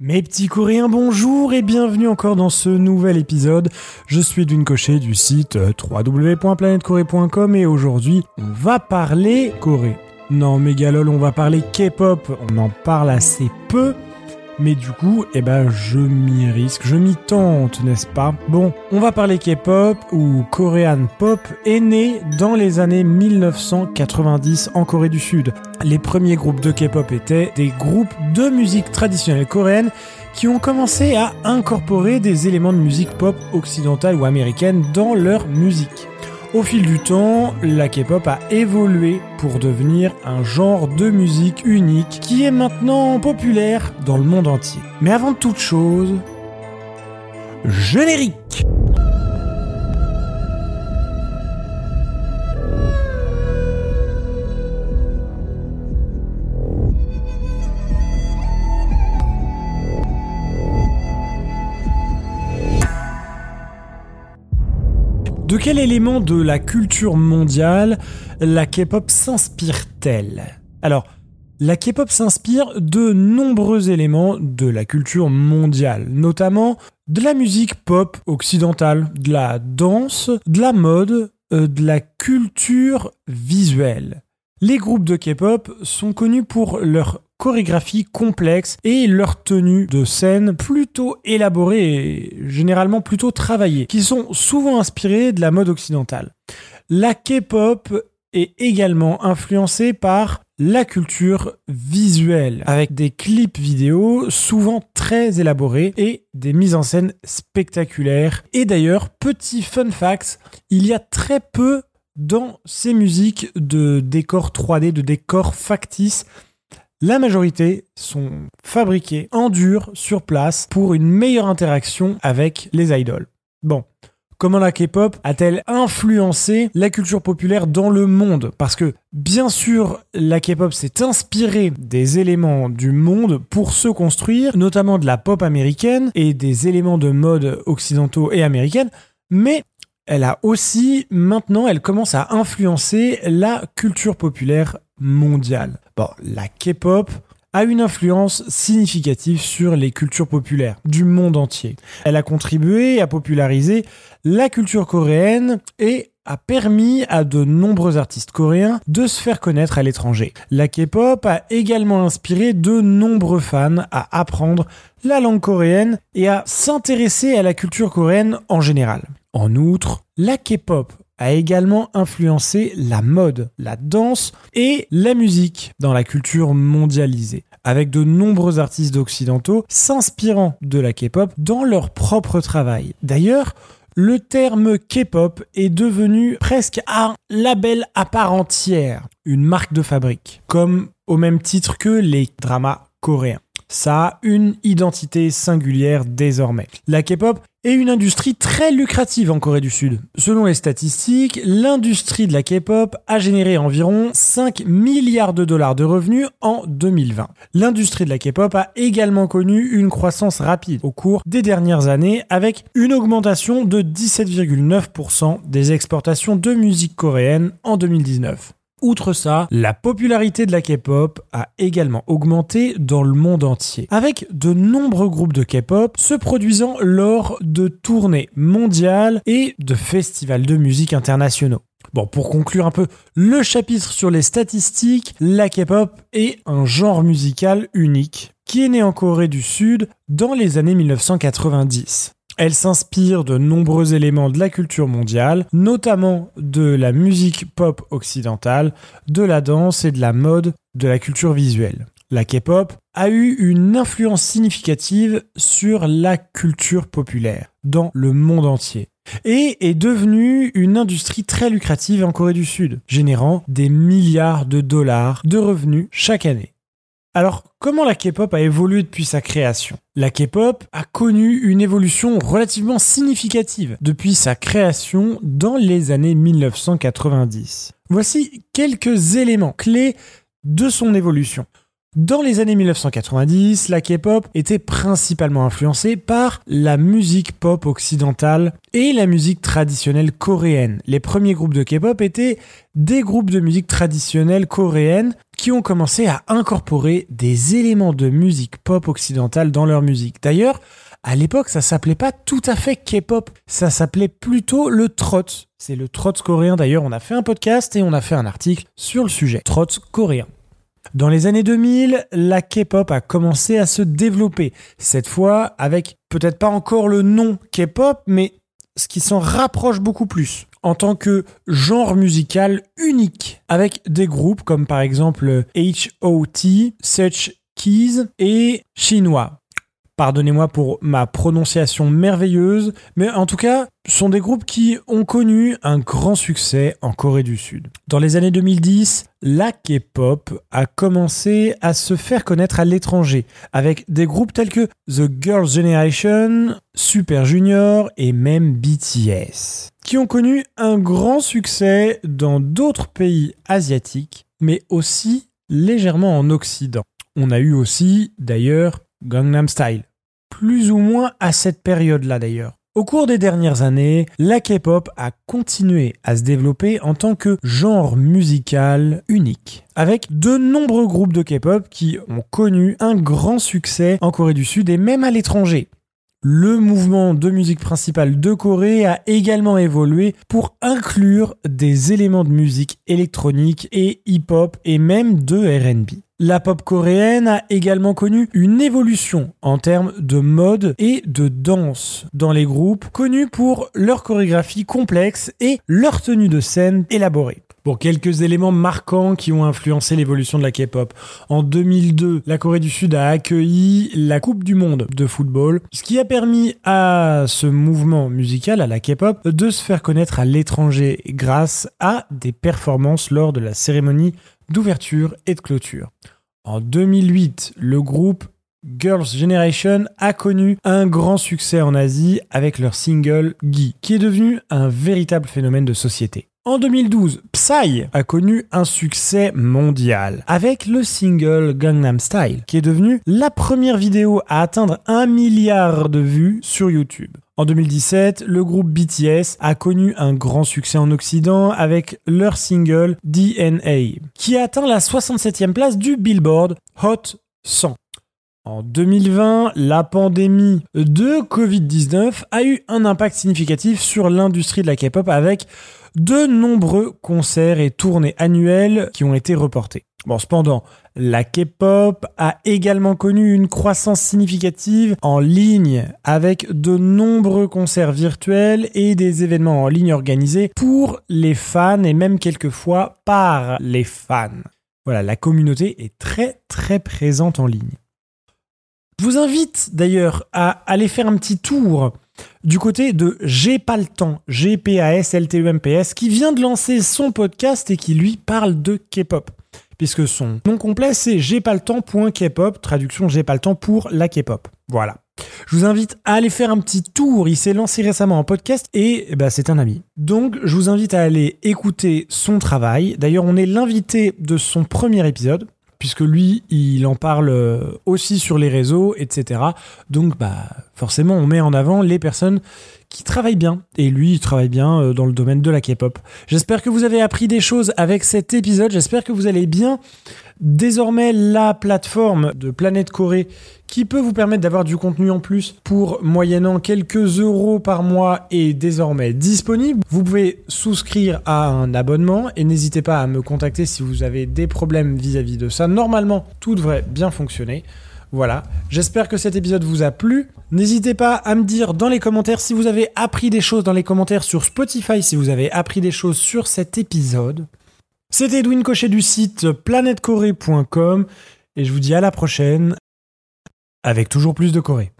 Mes petits coréens, bonjour et bienvenue encore dans ce nouvel épisode. Je suis d'une cochée du site euh, www.planetcorée.com et aujourd'hui, on va parler Corée. Non, mégalol, on va parler K-pop. On en parle assez peu. Mais du coup, eh ben, je m'y risque, je m'y tente, n'est-ce pas? Bon, on va parler K-pop ou Korean Pop est né dans les années 1990 en Corée du Sud. Les premiers groupes de K-pop étaient des groupes de musique traditionnelle coréenne qui ont commencé à incorporer des éléments de musique pop occidentale ou américaine dans leur musique. Au fil du temps, la K-pop a évolué pour devenir un genre de musique unique qui est maintenant populaire dans le monde entier. Mais avant toute chose, générique De quel élément de la culture mondiale la K-pop s'inspire-t-elle? Alors, la K-pop s'inspire de nombreux éléments de la culture mondiale, notamment de la musique pop occidentale, de la danse, de la mode, euh, de la culture visuelle. Les groupes de K-pop sont connus pour leur chorégraphie complexe et leur tenue de scène plutôt élaborée et généralement plutôt travaillée, qui sont souvent inspirées de la mode occidentale. La K-pop est également influencée par la culture visuelle, avec des clips vidéo souvent très élaborés et des mises en scène spectaculaires. Et d'ailleurs, petit fun fact, il y a très peu dans ces musiques de décors 3D, de décors factices, la majorité sont fabriquées en dur sur place pour une meilleure interaction avec les idoles. Bon, comment la K-pop a-t-elle influencé la culture populaire dans le monde? Parce que bien sûr, la K-pop s'est inspirée des éléments du monde pour se construire, notamment de la pop américaine et des éléments de mode occidentaux et américaines, mais elle a aussi, maintenant, elle commence à influencer la culture populaire mondiale. La K-pop a une influence significative sur les cultures populaires du monde entier. Elle a contribué à populariser la culture coréenne et a permis à de nombreux artistes coréens de se faire connaître à l'étranger. La K-pop a également inspiré de nombreux fans à apprendre la langue coréenne et à s'intéresser à la culture coréenne en général. En outre, la K-pop a également influencé la mode, la danse et la musique dans la culture mondialisée, avec de nombreux artistes occidentaux s'inspirant de la K-pop dans leur propre travail. D'ailleurs, le terme K-pop est devenu presque un label à part entière, une marque de fabrique, comme au même titre que les dramas coréens. Ça a une identité singulière désormais. La K-pop est une industrie très lucrative en Corée du Sud. Selon les statistiques, l'industrie de la K-pop a généré environ 5 milliards de dollars de revenus en 2020. L'industrie de la K-pop a également connu une croissance rapide au cours des dernières années avec une augmentation de 17,9% des exportations de musique coréenne en 2019. Outre ça, la popularité de la K-pop a également augmenté dans le monde entier, avec de nombreux groupes de K-pop se produisant lors de tournées mondiales et de festivals de musique internationaux. Bon, pour conclure un peu le chapitre sur les statistiques, la K-pop est un genre musical unique qui est né en Corée du Sud dans les années 1990. Elle s'inspire de nombreux éléments de la culture mondiale, notamment de la musique pop occidentale, de la danse et de la mode, de la culture visuelle. La K-pop a eu une influence significative sur la culture populaire dans le monde entier et est devenue une industrie très lucrative en Corée du Sud, générant des milliards de dollars de revenus chaque année. Alors, comment la K-pop a évolué depuis sa création? La K-pop a connu une évolution relativement significative depuis sa création dans les années 1990. Voici quelques éléments clés de son évolution. Dans les années 1990, la K-pop était principalement influencée par la musique pop occidentale et la musique traditionnelle coréenne. Les premiers groupes de K-pop étaient des groupes de musique traditionnelle coréenne qui ont commencé à incorporer des éléments de musique pop occidentale dans leur musique. D'ailleurs, à l'époque, ça s'appelait pas tout à fait K-pop, ça s'appelait plutôt le trot. C'est le trot coréen d'ailleurs, on a fait un podcast et on a fait un article sur le sujet. Trot coréen. Dans les années 2000, la K-pop a commencé à se développer, cette fois avec peut-être pas encore le nom K-pop, mais ce qui s'en rapproche beaucoup plus en tant que genre musical unique, avec des groupes comme par exemple HOT, Such Keys et Chinois. Pardonnez-moi pour ma prononciation merveilleuse, mais en tout cas, sont des groupes qui ont connu un grand succès en Corée du Sud. Dans les années 2010, la K-pop a commencé à se faire connaître à l'étranger, avec des groupes tels que The Girls' Generation, Super Junior et même BTS, qui ont connu un grand succès dans d'autres pays asiatiques, mais aussi légèrement en Occident. On a eu aussi, d'ailleurs, Gangnam Style, plus ou moins à cette période-là d'ailleurs. Au cours des dernières années, la K-pop a continué à se développer en tant que genre musical unique, avec de nombreux groupes de K-pop qui ont connu un grand succès en Corée du Sud et même à l'étranger. Le mouvement de musique principale de Corée a également évolué pour inclure des éléments de musique électronique et hip-hop et même de RB. La pop coréenne a également connu une évolution en termes de mode et de danse dans les groupes connus pour leur chorégraphie complexe et leur tenue de scène élaborée. Pour quelques éléments marquants qui ont influencé l'évolution de la K-pop. En 2002, la Corée du Sud a accueilli la Coupe du Monde de football, ce qui a permis à ce mouvement musical, à la K-pop, de se faire connaître à l'étranger grâce à des performances lors de la cérémonie d'ouverture et de clôture. En 2008, le groupe Girls' Generation a connu un grand succès en Asie avec leur single Gi, qui est devenu un véritable phénomène de société. En 2012, Psy a connu un succès mondial avec le single Gangnam Style, qui est devenu la première vidéo à atteindre un milliard de vues sur YouTube. En 2017, le groupe BTS a connu un grand succès en Occident avec leur single DNA, qui a atteint la 67e place du Billboard Hot 100. En 2020, la pandémie de Covid-19 a eu un impact significatif sur l'industrie de la K-pop avec de nombreux concerts et tournées annuelles qui ont été reportés. Bon, cependant, la K-pop a également connu une croissance significative en ligne avec de nombreux concerts virtuels et des événements en ligne organisés pour les fans et même quelquefois par les fans. Voilà, la communauté est très très présente en ligne. Je vous invite d'ailleurs à aller faire un petit tour du côté de J'ai pas le temps, G-P-A-S-L-T-E-M-P-S, qui vient de lancer son podcast et qui lui parle de K-pop. Puisque son nom complet c'est j'ai pas le temps.kpop, traduction j'ai pas le temps pour la K-pop. Voilà. Je vous invite à aller faire un petit tour. Il s'est lancé récemment en podcast et bah, c'est un ami. Donc, je vous invite à aller écouter son travail. D'ailleurs, on est l'invité de son premier épisode puisque lui, il en parle euh, aussi sur les réseaux, etc. Donc, bah, forcément, on met en avant les personnes qui travaillent bien. Et lui, il travaille bien euh, dans le domaine de la K-pop. J'espère que vous avez appris des choses avec cet épisode. J'espère que vous allez bien. Désormais, la plateforme de Planète Corée qui peut vous permettre d'avoir du contenu en plus pour moyennant quelques euros par mois est désormais disponible. Vous pouvez souscrire à un abonnement et n'hésitez pas à me contacter si vous avez des problèmes vis-à-vis -vis de ça. Normalement, tout devrait bien fonctionner. Voilà, j'espère que cet épisode vous a plu. N'hésitez pas à me dire dans les commentaires si vous avez appris des choses dans les commentaires sur Spotify, si vous avez appris des choses sur cet épisode. C'était Edwin Cochet du site planetcorée.com et je vous dis à la prochaine avec toujours plus de Corée.